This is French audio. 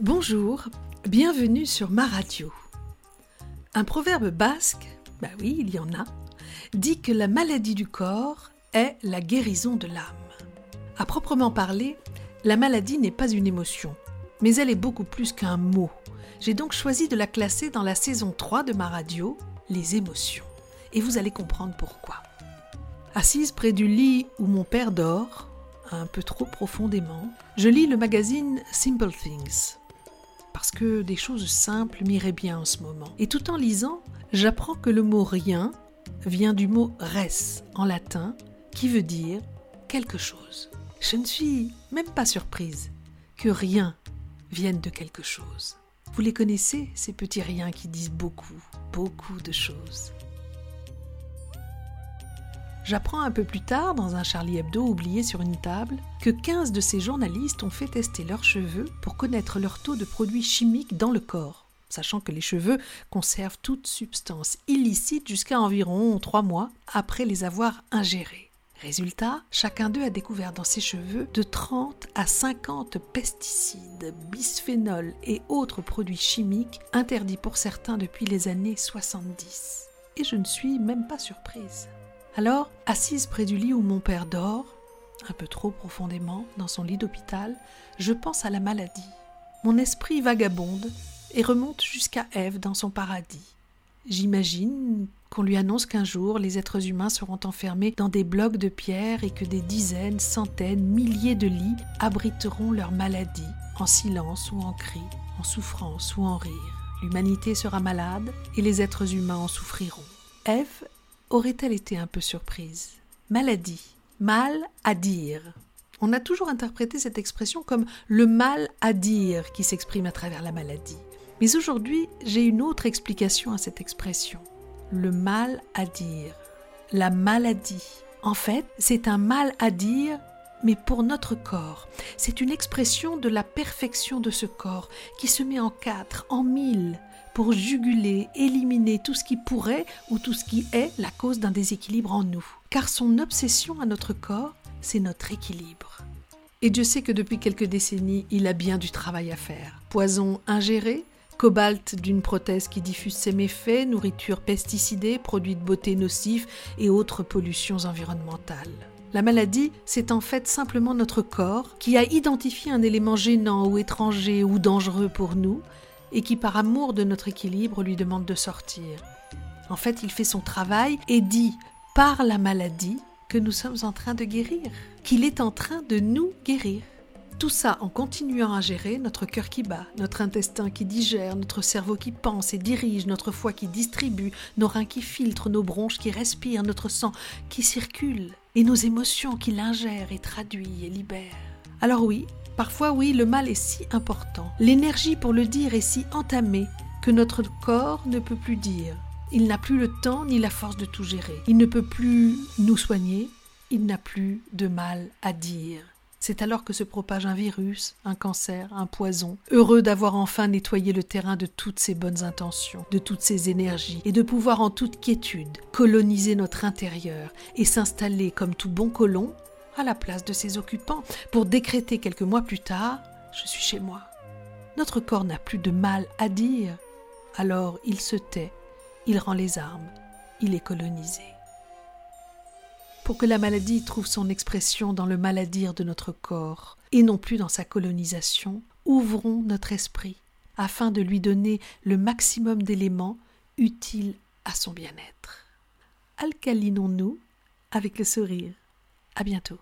Bonjour, bienvenue sur ma radio. Un proverbe basque, bah oui, il y en a, dit que la maladie du corps est la guérison de l'âme. À proprement parler, la maladie n'est pas une émotion, mais elle est beaucoup plus qu'un mot. J'ai donc choisi de la classer dans la saison 3 de ma radio, les émotions. Et vous allez comprendre pourquoi. Assise près du lit où mon père dort, un peu trop profondément, je lis le magazine Simple Things. Parce que des choses simples m'iraient bien en ce moment. Et tout en lisant, j'apprends que le mot rien vient du mot res en latin, qui veut dire quelque chose. Je ne suis même pas surprise que rien vienne de quelque chose. Vous les connaissez, ces petits riens qui disent beaucoup, beaucoup de choses. J'apprends un peu plus tard, dans un Charlie Hebdo oublié sur une table, que 15 de ces journalistes ont fait tester leurs cheveux pour connaître leur taux de produits chimiques dans le corps, sachant que les cheveux conservent toute substance illicite jusqu'à environ 3 mois après les avoir ingérés. Résultat, chacun d'eux a découvert dans ses cheveux de 30 à 50 pesticides, bisphénols et autres produits chimiques interdits pour certains depuis les années 70. Et je ne suis même pas surprise. Alors, assise près du lit où mon père dort, un peu trop profondément, dans son lit d'hôpital, je pense à la maladie. Mon esprit vagabonde et remonte jusqu'à Ève dans son paradis. J'imagine qu'on lui annonce qu'un jour les êtres humains seront enfermés dans des blocs de pierre et que des dizaines, centaines, milliers de lits abriteront leur maladie, en silence ou en cris, en souffrance ou en rire. L'humanité sera malade et les êtres humains en souffriront. Aurait-elle été un peu surprise? Maladie, mal à dire. On a toujours interprété cette expression comme le mal à dire qui s'exprime à travers la maladie. Mais aujourd'hui, j'ai une autre explication à cette expression. Le mal à dire. La maladie. En fait, c'est un mal à dire, mais pour notre corps. C'est une expression de la perfection de ce corps qui se met en quatre, en mille, pour juguler, éliminer tout ce qui pourrait ou tout ce qui est la cause d'un déséquilibre en nous. Car son obsession à notre corps, c'est notre équilibre. Et Dieu sait que depuis quelques décennies, il a bien du travail à faire. Poison ingéré, cobalt d'une prothèse qui diffuse ses méfaits, nourriture pesticidée, produits de beauté nocifs et autres pollutions environnementales. La maladie, c'est en fait simplement notre corps qui a identifié un élément gênant ou étranger ou dangereux pour nous et qui par amour de notre équilibre lui demande de sortir. En fait, il fait son travail et dit par la maladie que nous sommes en train de guérir, qu'il est en train de nous guérir. Tout ça en continuant à gérer notre cœur qui bat, notre intestin qui digère, notre cerveau qui pense et dirige, notre foie qui distribue, nos reins qui filtrent, nos bronches qui respirent, notre sang qui circule, et nos émotions qui l'ingèrent et traduit et libèrent. Alors oui, Parfois, oui, le mal est si important. L'énergie pour le dire est si entamée que notre corps ne peut plus dire. Il n'a plus le temps ni la force de tout gérer. Il ne peut plus nous soigner. Il n'a plus de mal à dire. C'est alors que se propage un virus, un cancer, un poison, heureux d'avoir enfin nettoyé le terrain de toutes ces bonnes intentions, de toutes ces énergies, et de pouvoir en toute quiétude coloniser notre intérieur et s'installer comme tout bon colon à la place de ses occupants pour décréter quelques mois plus tard Je suis chez moi. Notre corps n'a plus de mal à dire. Alors il se tait, il rend les armes, il est colonisé. Pour que la maladie trouve son expression dans le maladir de notre corps et non plus dans sa colonisation, ouvrons notre esprit afin de lui donner le maximum d'éléments utiles à son bien-être. Alcalinons-nous avec le sourire. À bientôt.